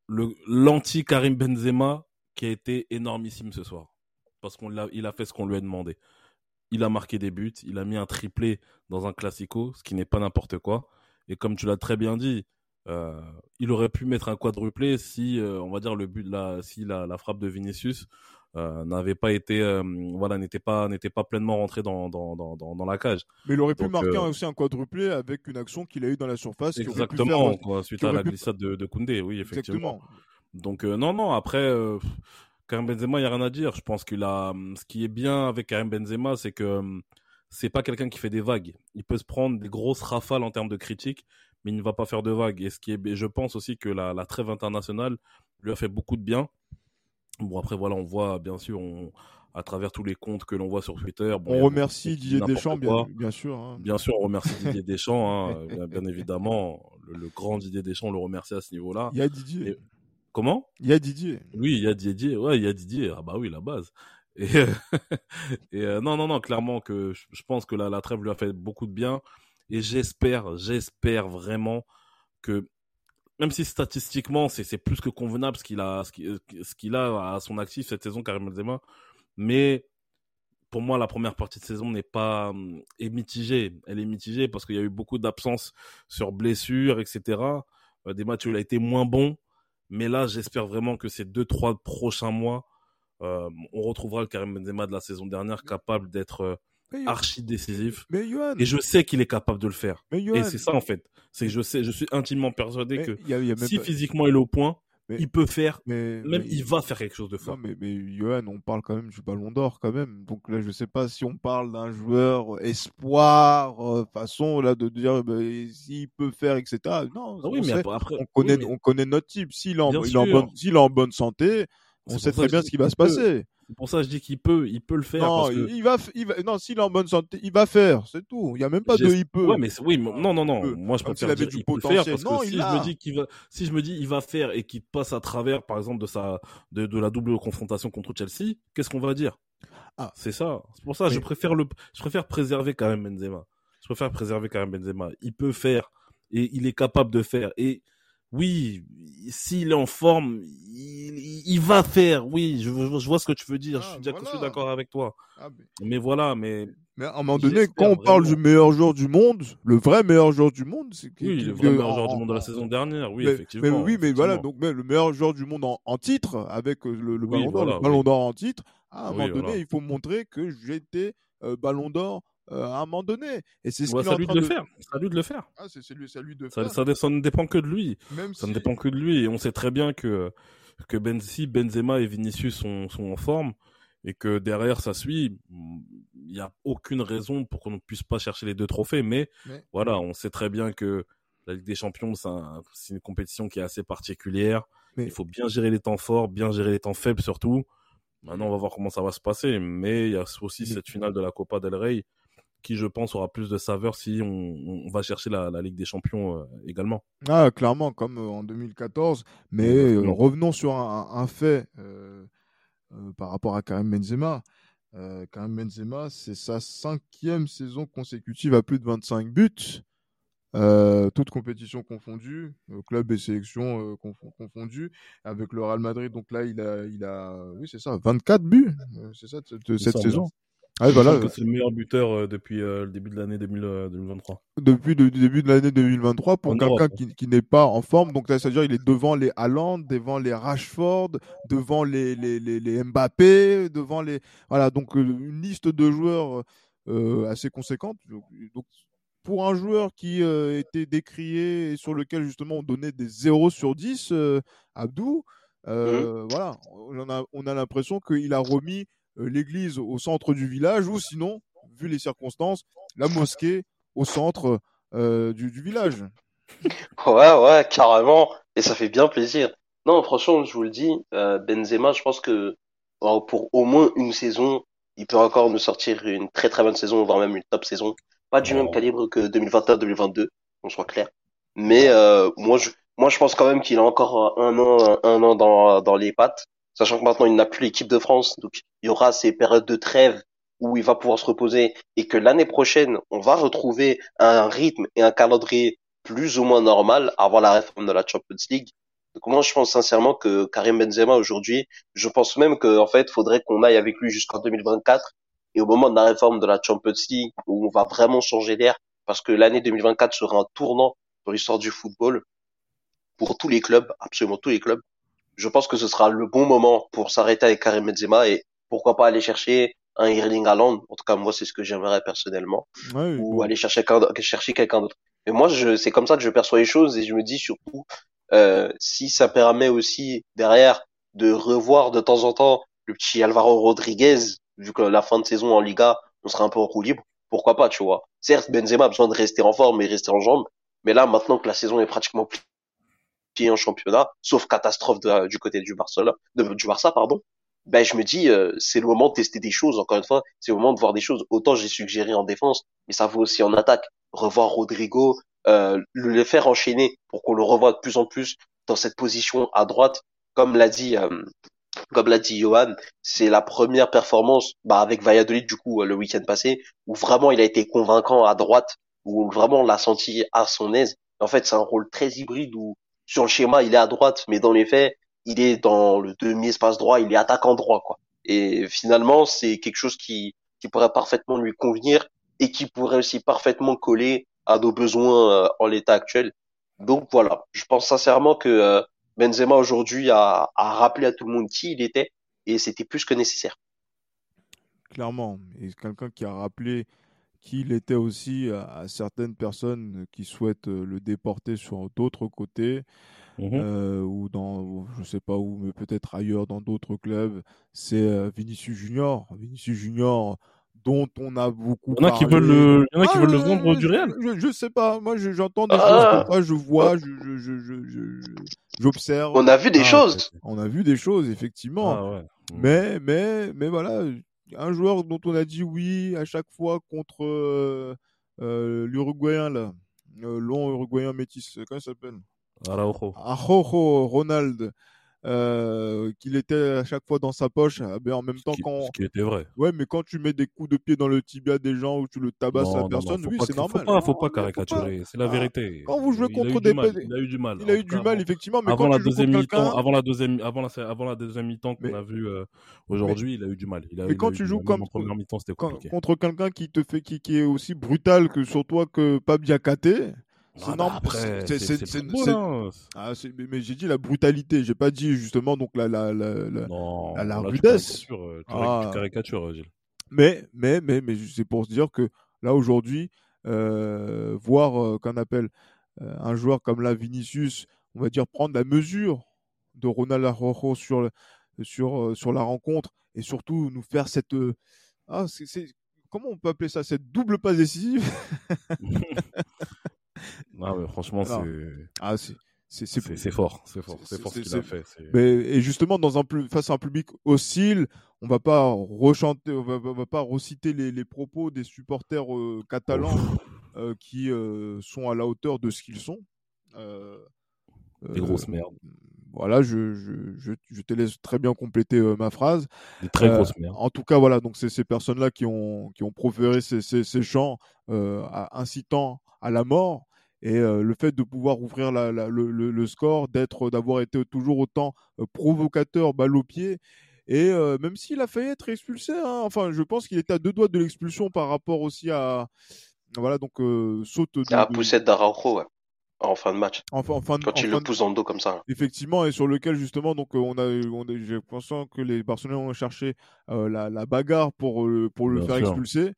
le l'anti Karim Benzema qui a été énormissime ce soir, parce qu'on l'a, il a fait ce qu'on lui a demandé. Il a marqué des buts, il a mis un triplé dans un classico, ce qui n'est pas n'importe quoi. Et comme tu l'as très bien dit, euh, il aurait pu mettre un quadruplé si, euh, on va dire, le but de la, si la, la frappe de Vinicius euh, n'avait pas été, voilà, n'était pas, n'était pas pleinement rentré dans, dans, dans, dans, la cage. Mais il aurait pu marquer aussi un quadruplé avec une action qu'il a eu dans la surface. Exactement, quoi, suite à la glissade de, de Koundé, oui, effectivement. Exactement. Donc non, non, après. Karim Benzema, il n'y a rien à dire. Je pense qu'il a. Ce qui est bien avec Karim Benzema, c'est que c'est pas quelqu'un qui fait des vagues. Il peut se prendre des grosses rafales en termes de critiques, mais il ne va pas faire de vagues. Et ce qui est, je pense aussi que la, la trêve internationale lui a fait beaucoup de bien. Bon, après, voilà, on voit, bien sûr, on, à travers tous les comptes que l'on voit sur Twitter. Bon, on remercie Didier Deschamps, bien, bien, sûr. Hein. Bien sûr, on remercie *laughs* Didier Deschamps, hein, bien, évidemment. Le, grand Didier Deschamps, on le remercie à ce niveau-là. Il y a Didier. Comment? Il y a Didier. Oui, il y a Didier. Ouais, il y a Didier. Ah bah oui, la base. Et, *laughs* et euh, non, non, non, clairement que je, pense que la, la trêve lui a fait beaucoup de bien. Et j'espère, j'espère vraiment que, même si statistiquement c'est plus que convenable ce qu'il a, ce qu'il a à son actif cette saison, Karim Benzema, mais pour moi, la première partie de saison n'est pas est mitigée. Elle est mitigée parce qu'il y a eu beaucoup d'absences sur blessures, etc. Euh, des matchs où il a été moins bon. Mais là, j'espère vraiment que ces deux, trois prochains mois, euh, on retrouvera le Karim Benzema de la saison dernière capable d'être euh, archi décisif. Mais et je sais qu'il est capable de le faire. et c'est ça en fait. C'est je sais, je suis intimement persuadé que si physiquement il est au point, il peut faire, même il va faire quelque chose de fort. mais, mais Johan, on parle quand même du Ballon d'Or quand même. Donc là, je sais pas si on parle d'un joueur espoir, euh, façon là de dire bah, s'il peut faire, etc. Non, ah oui, mais après, on connaît, on connaît notre type. S'il est, en, il bonne, est en bonne santé, on sait très bien ce qui va se passer. C'est pour ça que je dis qu'il peut, il peut le faire. Non, il va, il va, non, s'il est en bonne santé, il va faire, c'est tout. Il y a même pas de il peut. Ouais, mais oui, non, non, non. Moi, je préfère dire il peut faire parce que si je me dis qu'il va, si je me dis il va faire et qu'il passe à travers, par exemple, de sa, de, de la double confrontation contre Chelsea, qu'est-ce qu'on va dire? Ah, c'est ça. C'est pour ça, que je préfère le, je préfère préserver quand même Benzema. Je préfère préserver quand même Benzema. Il peut faire et il est capable de faire et oui, s'il est en forme, il, il, va faire. Oui, je, je, vois ce que tu veux dire. je suis, voilà. d'accord avec toi. Ah, mais... mais... voilà, mais. Mais à un moment donné, quand on parle du meilleur joueur du monde, le vrai meilleur joueur du monde, c'est oui, le vrai meilleur joueur du monde de la saison dernière, oui, mais, effectivement. Mais oui, mais voilà, donc mais le meilleur joueur du monde en, en titre, avec euh, le, le oui, ballon d'or, voilà, en titre. À un moment donné, voilà. il faut montrer que j'étais euh, ballon d'or euh, à un moment donné. Et c'est ce ouais, qu'il est en train de le faire. C'est à lui de le faire. Ah, c'est lui, lui de ça, faire. Ça, ça, ne dépend que de lui. Même ça si... ne dépend que de lui. Et on sait très bien que que ben, si Benzema et Vinicius sont, sont en forme et que derrière ça suit, il n'y a aucune raison pour qu'on ne puisse pas chercher les deux trophées. Mais, mais... voilà, on sait très bien que la Ligue des Champions, c'est un, une compétition qui est assez particulière. Mais... Il faut bien gérer les temps forts, bien gérer les temps faibles surtout. Maintenant, on va voir comment ça va se passer. Mais il y a aussi cette finale de la Copa del Rey qui, je pense, aura plus de saveur si on, on va chercher la, la, Ligue des Champions euh, également. Ah, clairement, comme euh, en 2014. Mais euh, revenons sur un, un fait par rapport à Karim Benzema. Karim Benzema, c'est sa cinquième saison consécutive à plus de 25 buts. Toutes compétitions confondues, club et sélection confondues, avec le Real Madrid. Donc là, il a, il a, oui, c'est ça, 24 buts, c'est ça cette, cette saison. Ah, voilà. C'est le meilleur buteur depuis le début de l'année 2023. Depuis le début de l'année 2023 pour quelqu'un qui, qui n'est pas en forme. Donc c'est-à-dire il est devant les Haaland, devant les Rashford, devant les, les, les, les Mbappé, devant les voilà donc une liste de joueurs assez conséquente. Donc, donc pour un joueur qui euh, était décrié et sur lequel justement on donnait des 0 sur 10, euh, Abdou, euh, mmh. voilà, on a, on a l'impression qu'il a remis l'église au centre du village ou sinon, vu les circonstances, la mosquée au centre du, du, village. *laughs* Ouais, ouais, carrément. Et ça fait bien plaisir. Non, franchement, je vous le dis, Benzema, je pense que pour au moins une saison, il peut encore nous sortir une très très bonne saison, voire même une top saison pas du même calibre que 2021-2022, qu'on soit clair. Mais euh, moi, je, moi, je pense quand même qu'il a encore un an, un an dans, dans les pattes, sachant que maintenant il n'a plus l'équipe de France, donc il y aura ces périodes de trêve où il va pouvoir se reposer et que l'année prochaine, on va retrouver un rythme et un calendrier plus ou moins normal avant la réforme de la Champions League. Donc moi, je pense sincèrement que Karim Benzema aujourd'hui, je pense même qu'en fait, faudrait qu'on aille avec lui jusqu'en 2024 et au moment de la réforme de la Champions League, où on va vraiment changer d'air, parce que l'année 2024 sera un tournant dans l'histoire du football pour tous les clubs, absolument tous les clubs. Je pense que ce sera le bon moment pour s'arrêter avec Karim Benzema et pourquoi pas aller chercher un Erling Haaland. En tout cas, moi, c'est ce que j'aimerais personnellement. Ouais, ou bon. aller chercher, chercher quelqu'un d'autre. Mais moi, je, c'est comme ça que je perçois les choses et je me dis surtout, euh, si ça permet aussi derrière de revoir de temps en temps le petit Alvaro Rodriguez, vu que la fin de saison en Liga, on sera un peu en roue libre, pourquoi pas, tu vois. Certes, Benzema a besoin de rester en forme et rester en jambes, mais là, maintenant que la saison est pratiquement pliée en championnat, sauf catastrophe du côté du Barcelone, de, du Barça, pardon, ben je me dis, euh, c'est le moment de tester des choses, encore une fois, c'est le moment de voir des choses. Autant j'ai suggéré en défense, mais ça vaut aussi en attaque. Revoir Rodrigo, euh, le faire enchaîner pour qu'on le revoie de plus en plus dans cette position à droite, comme l'a dit euh, comme l'a dit Johan, c'est la première performance bah, avec Valladolid du coup le week-end passé où vraiment il a été convaincant à droite, où vraiment on l'a senti à son aise. En fait, c'est un rôle très hybride où sur le schéma il est à droite, mais dans les faits il est dans le demi-espace droit, il est attaquant droit quoi. Et finalement c'est quelque chose qui qui pourrait parfaitement lui convenir et qui pourrait aussi parfaitement coller à nos besoins euh, en l'état actuel. Donc voilà, je pense sincèrement que euh, Benzema aujourd'hui a, a rappelé à tout le monde qui il était et c'était plus que nécessaire. Clairement, et quelqu'un qui a rappelé qui il était aussi à, à, certaines personnes qui souhaitent le déporter sur d'autres côtés mmh. euh, ou dans je sais pas où mais peut-être ailleurs dans d'autres clubs. C'est euh, Vinicius Junior. Vinicius Junior dont on a beaucoup il y en a qui veulent le, il y en a qui ah, veulent le vendre du Real je, je, sais pas. Moi j'entends des ah. choses pas je vois je, je, je, je, j'observe. On a vu des ah, choses. on a vu des choses effectivement. Ah, ouais. mais mais mais voilà un joueur dont on a dit oui à chaque fois contre euh, euh, l'Uruguayen là. Euh, long Uruguayen métis comment il s'appelle? Araujo. Araujo Ronald euh, qu'il était à chaque fois dans sa poche. Ah, mais en même temps, qui, quand. Ce qui était vrai. Ouais, mais quand tu mets des coups de pied dans le tibia des gens ou tu le tabasses à personne, oui, c'est normal. Faut pas, faut pas caricaturer, c'est la vérité. Quand vous jouez il contre des. Mal. Il a eu du mal. Il a eu du mal, effectivement. Mais avant, quand la tu deuxième mi-temps, avant la deuxième, avant la, avant la deuxième mi-temps qu'on a vu euh, aujourd'hui, il a eu du mal. Il a, mais quand tu joues comme. Contre quelqu'un qui te fait, qui, est aussi brutal que sur toi que Pab Diakate. C'est Ah, normal. après, C'est- mais, j'ai dit la brutalité, j'ai pas dit justement donc la la la, la- Non, la- la là, tu rudesse. caricatures, euh, Tu Ah. tu caricatures, Gilles. Mais mais mais mais c'est pour se dire que là aujourd'hui euh, voir euh, qu'on appelle euh, un joueur comme là Vinicius, on va dire prendre la mesure de Ronald Araujo sur sur sur la rencontre et surtout nous faire cette ah c'est- comment on peut appeler ça cette double passe décisive? *laughs* Non, mais franchement, c'est ah c'est c'est fort, c'est fort, c'est- fort ce c'est- qu'il a c'est- fait. c'est- Mais, et justement, dans un, face à un public hostile, on va pas rechanter, on va, on va pas reciter les, les propos des supporters euh, catalans euh, qui euh, sont à la hauteur de ce qu'ils sont. Des grosses merdes, Voilà, je, je, je, je te laisse très bien compléter ma phrase. des très grosses merdes. En tout cas, voilà, donc c'est ces personnes-là qui ont, qui ont proféré ces, ces, ces chants incitant à la mort. Et euh, le fait de pouvoir ouvrir la, la- le, le- le score, d'être, d'avoir été toujours autant euh, provocateur, balle au pied. Et euh, même s'il a failli être expulsé, hein, enfin, je pense qu'il était à deux doigts de l'expulsion par rapport aussi à. Voilà, donc euh, saute de. La de- poussette d'Araujo, ouais, en fin de match. en, fin- en fin de- Quand en il fin le de- pousse dans le dos comme ça. Effectivement, et sur lequel justement, donc on a, on a j'ai pensé que les Barcelonais ont cherché euh, la, la bagarre pour, pour le Bien faire sûr. expulser.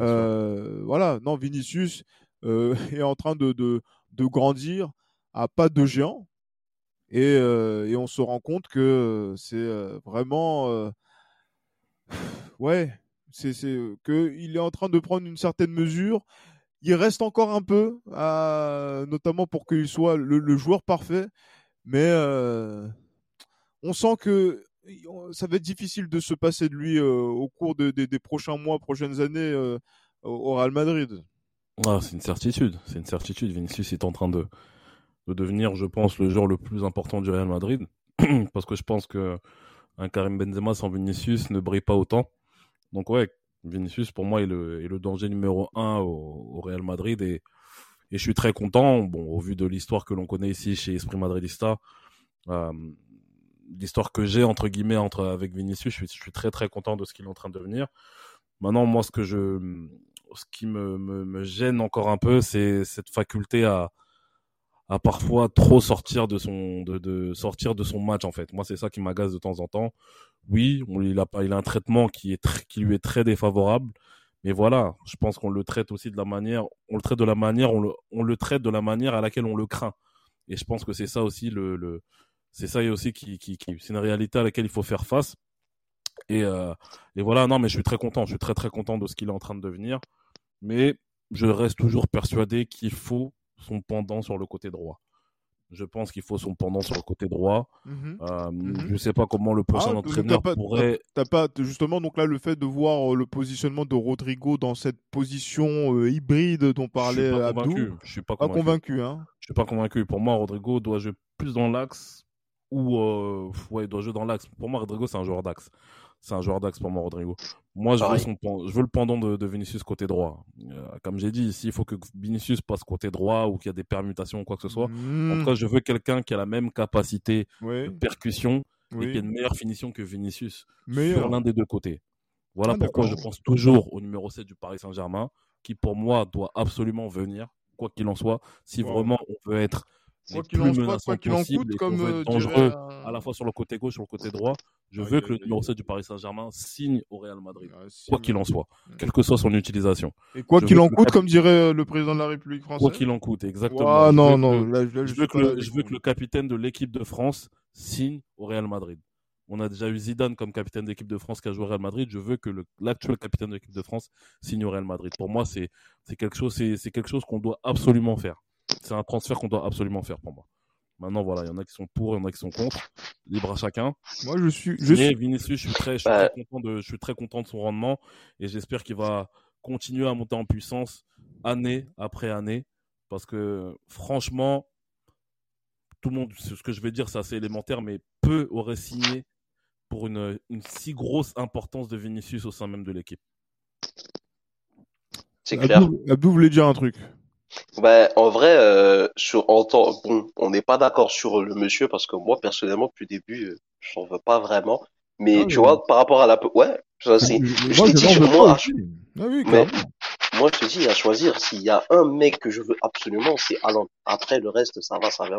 Euh, voilà, non, Vinicius euh, *laughs* est en train de, de, de grandir à pas de géant. Et, euh, et on se rend compte que euh, c'est euh, vraiment. euh, *sighs* ouais, c'est c'est, euh, que il est en train de prendre une certaine mesure. Il reste encore un peu, notamment pour qu'il soit le, joueur parfait. Mais euh, on sent que ça va être difficile de se passer de lui euh, au cours de- de- des prochains mois, prochaines années euh, au Real Madrid. Ah, c'est une certitude, c'est une certitude. Vinicius est en train de, de devenir, je pense, le joueur le plus important du Real Madrid. *clears throat* Parce que je pense que un Karim Benzema sans Vinicius ne brille pas autant. Donc ouais, Vinicius pour moi est le, est le danger numéro un au, au Real Madrid et, et je suis très content. Bon, au vu de l'histoire que l'on connaît ici chez Esprit Madridista, euh, l'histoire que j'ai entre guillemets entre avec Vinicius, je suis, je suis très très content de ce qu'il est en train de devenir. Maintenant, moi, ce que je, ce qui me, me, me gêne encore un peu, c'est cette faculté à, à parfois trop sortir de son, de, de sortir de son match en fait. Moi, c'est ça qui m'agace de temps en temps. Oui, on, il a il a un traitement qui est qui lui est très défavorable. Mais voilà, je pense qu'on le traite aussi de la manière, on le traite de la manière, on le, on le traite de la manière à laquelle on le craint. Et je pense que c'est ça aussi le, le c'est ça aussi qui, qui, qui c'est une réalité à laquelle il faut faire face. Et, euh, et voilà, non, mais je suis très content. Je suis très très content de ce qu'il est en train de devenir. Mais je reste toujours persuadé qu'il faut son pendant sur le côté droit. Je pense qu'il faut son pendant sur le côté droit. Euh, Mhm. Je sais pas comment le prochain Ah, entraîneur t'as pas- pourrait. T'as pas justement donc là le fait de voir euh, le positionnement de Rodrigo dans cette position euh, hybride dont Je parlait pas Abdou. convaincu. Je suis pas Pas convaincu. convaincu, hein. Je suis pas convaincu. Pour moi, Rodrigo doit jouer plus dans l'axe ou euh, ouais, il doit jouer dans l'axe. Pour moi, Rodrigo c'est un joueur d'axe. C'est un joueur d'axe pour moi, Rodrigo. Moi, je veux, son, je veux le pendant de, de Vinicius côté droit. Euh, comme j'ai dit, s'il faut que Vinicius passe côté droit ou qu'il y a des permutations ou quoi que ce soit, en Mmh, tout cas, je veux quelqu'un qui a la même capacité oui, de percussion et qui a une meilleure finition que Vinicius Meilleur. sur l'un des deux côtés. Voilà Ah, pourquoi je pense toujours au numéro 7 du Paris Saint-Germain, qui pour moi doit absolument venir, quoi qu'il en soit, si Wow. vraiment on veut être Quoi qu'il en soit, quoi qu'il en coûte, comme euh, dangereux à la fois sur le côté gauche, sur le côté droit. Je veux que le numéro aïe. 7 du Paris Saint-Germain signe au Real Madrid, quoi qu'il en soit, quelle que soit son utilisation. Et quoi qu'il en coûte, comme dirait euh, le président de la République Quoi française. qu'il en coûte, exactement. Ah Je non, veux non, je, veux, que le, capitaine de l'équipe de France signe au Real Madrid. On a déjà eu Zidane comme capitaine d'équipe de France qui a joué au Real Madrid. Je veux que l'actuel capitaine de l'équipe de France signe au Real Madrid. Pour moi, c'est c'est quelque chose, c'est c'est quelque chose qu'on doit absolument faire. C'est un transfert qu'on doit absolument faire pour moi. Maintenant, voilà, il y en a qui sont pour, il y en a qui sont contre. Libre à chacun. Moi, je suis. Je Mais suis... Vinicius, je suis très, je suis Bah. très content de, je suis très content de son rendement et j'espère qu'il va continuer à monter en puissance année après année parce que franchement, tout le monde, ce que je vais dire, c'est assez élémentaire, mais peu aurait signé pour une, une si grosse importance de Vinicius au sein même de l'équipe. C'est clair. Abdou, Abdou voulait dire un truc. Ben, en vrai, euh, sur, en temps, bon, on n'est pas d'accord sur le monsieur parce que moi, personnellement, depuis le début, euh, j'en veux pas vraiment. Mais Ah, tu mais- vois, par rapport à la, ouais, ça, c'est, je moi, t'ai dit, je veux moi, pas aussi. Ah oui, Mais- moi, je te dis, à choisir, s'il y a un mec que je veux absolument, c'est Haaland. Après, le reste, ça va, ça vient.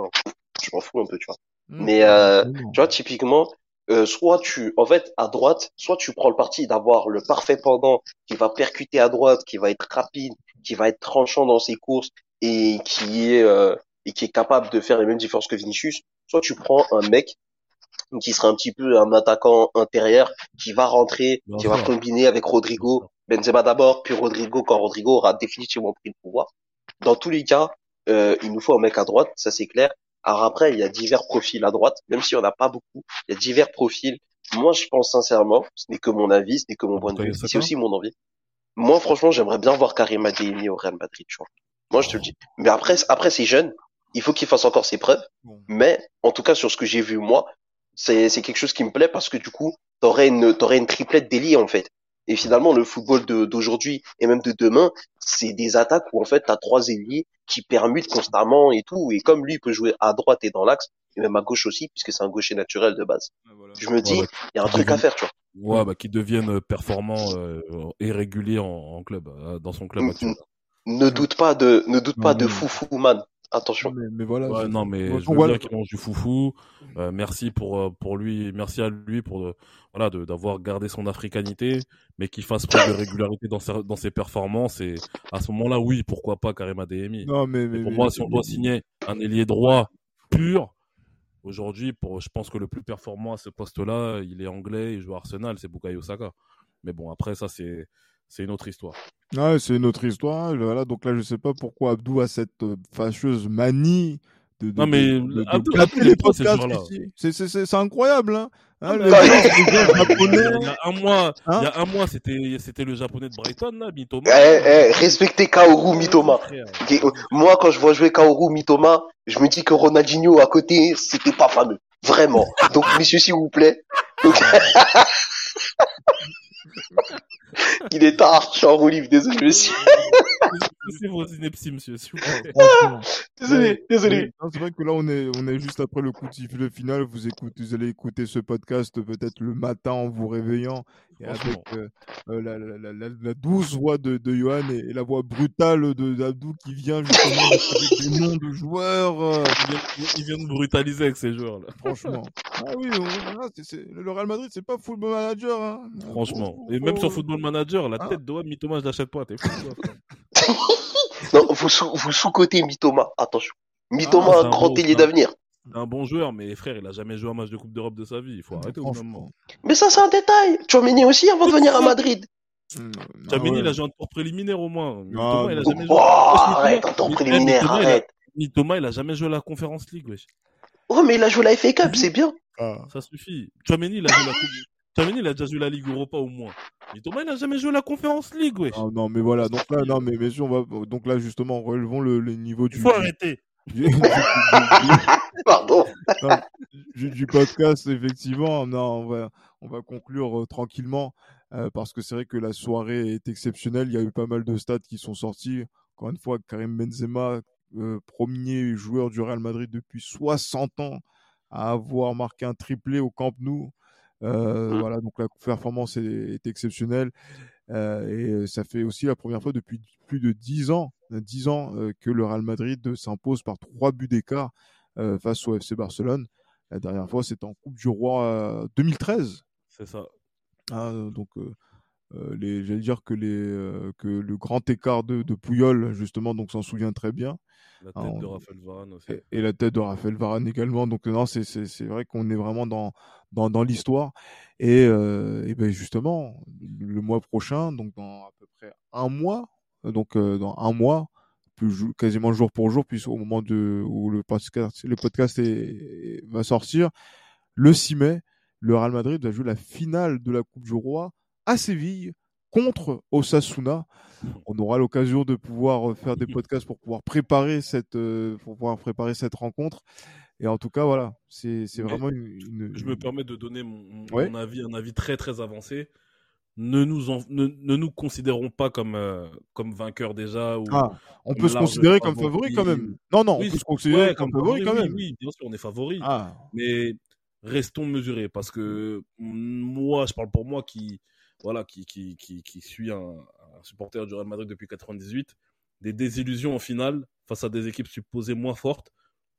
Je m'en fous un peu, tu vois. Mais, euh. Tu vois, typiquement, euh, soit tu, en fait, à droite, soit tu prends le parti d'avoir le parfait pendant qui va percuter à droite, qui va être rapide, qui va être tranchant dans ses courses et qui est euh, et qui est capable de faire les mêmes différences que Vinicius. Soit tu prends un mec qui sera un petit peu un attaquant intérieur, qui va rentrer, qui va combiner avec Rodrigo, Benzema d'abord, puis Rodrigo quand Rodrigo aura définitivement pris le pouvoir. Dans tous les cas, euh, il nous faut un mec à droite, ça c'est clair. Alors après, il y a divers profils à droite, même si on n'a pas beaucoup, il y a divers profils. Moi, je pense sincèrement, ce n'est que mon avis, ce n'est que mon point de vue, c'est aussi mon envie. Moi, franchement, j'aimerais bien voir Karim Adeyemi au Real Madrid, tu vois. Moi, je te le dis. Mais après, après c'est jeune, il faut qu'il fasse encore ses preuves. Mais en tout cas, sur ce que j'ai vu moi, c'est c'est quelque chose qui me plaît parce que du coup, t'aurais une t'aurais une triplette d'élite en fait. Et finalement, le football d'aujourd'hui et même de demain, c'est des attaques où en fait t'as trois ailiers qui permutent constamment et tout. Et comme lui il peut jouer à droite et dans l'axe, et même à gauche aussi, puisque c'est un gaucher naturel de base. Je me dis, il Ouais, bah, y a un truc à faire, tu vois. ouais, bah, qui deviennent performants euh, et réguliers en, en club, euh, dans son club Mm, actuel. Ne doute pas de ne doute pas de mais- foufou man. Attention. Mais, mais voilà. Ouais, non, mais je veux bien qu'il mange du foufou. Euh, merci pour euh, pour lui, merci à lui pour euh, voilà de d'avoir gardé son africanité, mais qu'il fasse preuve de régularité dans ses dans ses performances. Et à ce moment-là, oui, pourquoi pas Karim Adeyemi. Non, mais, mais, Mais pour mais- moi, si on doit signer un ailier droit pur, aujourd'hui, pour je pense que le plus performant à ce poste-là, il est anglais, il joue à Arsenal, c'est Bukayo Saka. Mais bon, après ça, c'est c'est une autre histoire. Ouais, c'est une autre histoire. Voilà, donc là, je sais pas pourquoi Abdou a cette euh, fâcheuse manie de, de, Non, mais de, de, de Abdou- les podcasts. C'est, c'est, c'est, incroyable, hein. Hein, gens Il y a un mois, Hein il y a un mois, c'était c'était le japonais de Brighton là, Mitoma. Eh, eh, respectez Kaoru Mitoma. Frère. Ok, euh, Moi, quand je vois jouer Kaoru Mitoma, je me dis que Ronaldinho à côté, c'était pas fameux. Vraiment. Donc, messieurs, s'il vous plaît. Donc- *laughs* Il est tard, je suis en roue libre, désolé, monsieur. C'est vos inepties, monsieur. s'il vous plaît. Franchement. Désolé, Ouais, désolé. C'est vrai que là, on est, on est juste après le coup de sifflet final. Vous écoutez, vous allez écouter ce podcast peut-être le matin en vous réveillant et avec euh, euh, la, la, la, la, la douce voix de, de Johan et, et la voix brutale de d'Abdou qui vient justement avec des noms de joueurs. euh, Il vient, il vient de brutaliser avec ces joueurs là. franchement. Ah oui, on- c'est- le Real Madrid, c'est pas football manager. Hein. Franchement. Et même sur Football Manager, la Ah. tête de ouais, Mitoma, je l'achète pas. T'es fou. *laughs* Non, vous, sous, vous sous-cotez Mitoma. Attention. Mitoma, Ah, un grand bon- ailier d'avenir. C'est un bon joueur, mais frère, il a jamais joué un match de Coupe d'Europe de sa vie. Il faut arrêter au moment. Mais ça, c'est un détail. Chouameni aussi avant de venir à Madrid. Ouais. il a joué un tour préliminaire au moins. Mitoma, il a jamais Oh, joué. arrête, un temps Mais- préliminaire, Mitoma, il a- arrête. Mitoma, il a jamais joué la Conference League, wesh. Oh, mais il a joué la FA Cup, c'est bien. Ah. Ça suffit. Chouameni, il a joué la Coupe. Chouameni, il a déjà joué la Ligue Europa au moins. Mitoma, il a jamais joué la Conference League, wesh. Ah, non, mais voilà. Donc là, non, mais messieurs, on va donc là justement relevons le, le niveau du, Il faut arrêter. du, du- du- Pardon. du- du podcast. Effectivement, non, on va on va conclure euh, tranquillement euh, parce que c'est vrai que la soirée est exceptionnelle. Il y a eu pas mal de stats qui sont sortis. Encore une fois, Karim Benzema, euh, premier joueur du Real Madrid depuis 60 ans à avoir marqué un triplé au Camp Nou. Euh, Mhm. Voilà, donc la performance est, est exceptionnelle. Euh, et euh, ça fait aussi la première fois depuis plus de 10 ans, 10 ans que le Real Madrid s'impose par trois buts d'écart face au FC Barcelone. La dernière fois, c'était en Coupe du Roi euh, 2013. C'est ça. Ah, donc, les, j'allais dire que, les, euh, que le grand écart de, de Pouyol, justement, donc s'en souvient très bien. La Ah, tête de Raphaël Varane aussi. Et, et la tête de Raphaël Varane également. Donc, non, c'est, c'est, c'est vrai qu'on est vraiment dans, dans, dans l'histoire. Et, euh, et ben justement, le mois prochain, donc dans à peu près un mois, euh, donc euh, dans un mois, plus quasiment jour pour jour, puisqu'au au moment de, où le podcast, le podcast est- va sortir, le 6 mai, le Real Madrid va jouer la finale de la Coupe du Roi à Séville contre Osasuna. On aura l'occasion de pouvoir euh, faire des *laughs* podcasts pour pouvoir préparer cette, euh, pour pouvoir préparer cette rencontre. Et en tout cas, voilà, c'est vraiment une, une- Je me permets de donner mon, avis, un avis très très avancé. Ne nous, en- ne, ne nous considérons pas comme, euh, comme vainqueurs déjà. Ou... Ah, on peut se considérer comme favori. quand même. Non, non, Oui, on peut se considérer ouais, comme comme favori quand oui, même. Oui, bien sûr, on est favori. Ah, Mais restons mesurés parce que moi, je parle pour moi qui, voilà, qui, qui, qui, qui suis un, un supporter du Real Madrid depuis 98. Des désillusions en finale face à des équipes supposées moins fortes,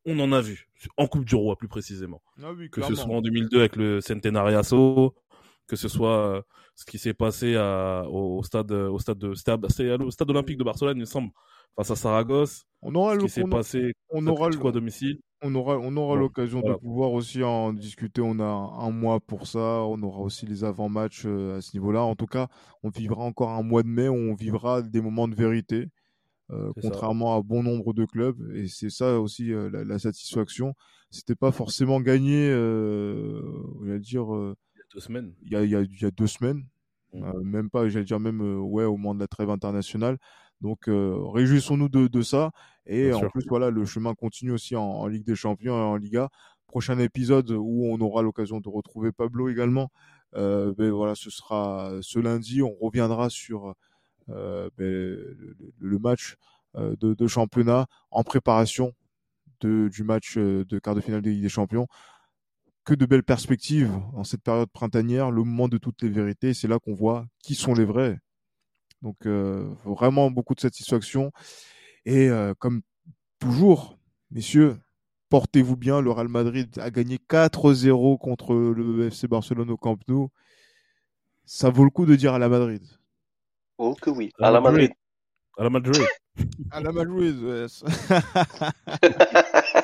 on en a vu. En Coupe du Roi, plus précisément. ah oui, Que ce soit en 2002 avec le Centenariaso, que ce soit euh, ce qui s'est passé à, au, au stade, au stade de, stade, c'est au stade olympique de Barcelone, il me semble, face à Saragosse. On aura Ce le- qui s'est passé, on cette aura le- victoire à domicile. On aura, on aura l'occasion voilà. de pouvoir aussi en discuter. On a un mois pour ça. On aura aussi les avant-matchs euh, à ce niveau-là. En tout cas, on vivra encore un mois de mai où on vivra des moments de vérité, euh, ça. contrairement à bon nombre de clubs. Et c'est ça aussi euh, la, la satisfaction. C'était pas forcément gagné, euh, dire, Il y a deux semaines. il y a, il y a- il y a deux semaines. Mm. Euh, même pas, j'allais dire même ouais, au moment de la trêve internationale. Donc euh, réjouissons-nous de, de ça. Et Bien en sûr. plus, voilà, le chemin continue aussi en, en Ligue des Champions et en Liga. Prochain épisode où on aura l'occasion de retrouver Pablo également. Euh, ben voilà, ce sera ce lundi. On reviendra sur euh, ben, le, le match euh, de, de championnat en préparation de, du match de quart de finale de Ligue des Champions. Que de belles perspectives en cette période printanière, le moment de toutes les vérités. C'est là qu'on voit qui sont les vrais. Donc euh, vraiment beaucoup de satisfaction. Et euh, comme toujours, messieurs, portez-vous bien. Le Real Madrid a gagné 4-0 contre le FC Barcelone au Camp Nou. Ça vaut le coup de dire à la Madrid. Oh que oui, À à la Madrid. À la Madrid. À la Madrid, yes. *laughs*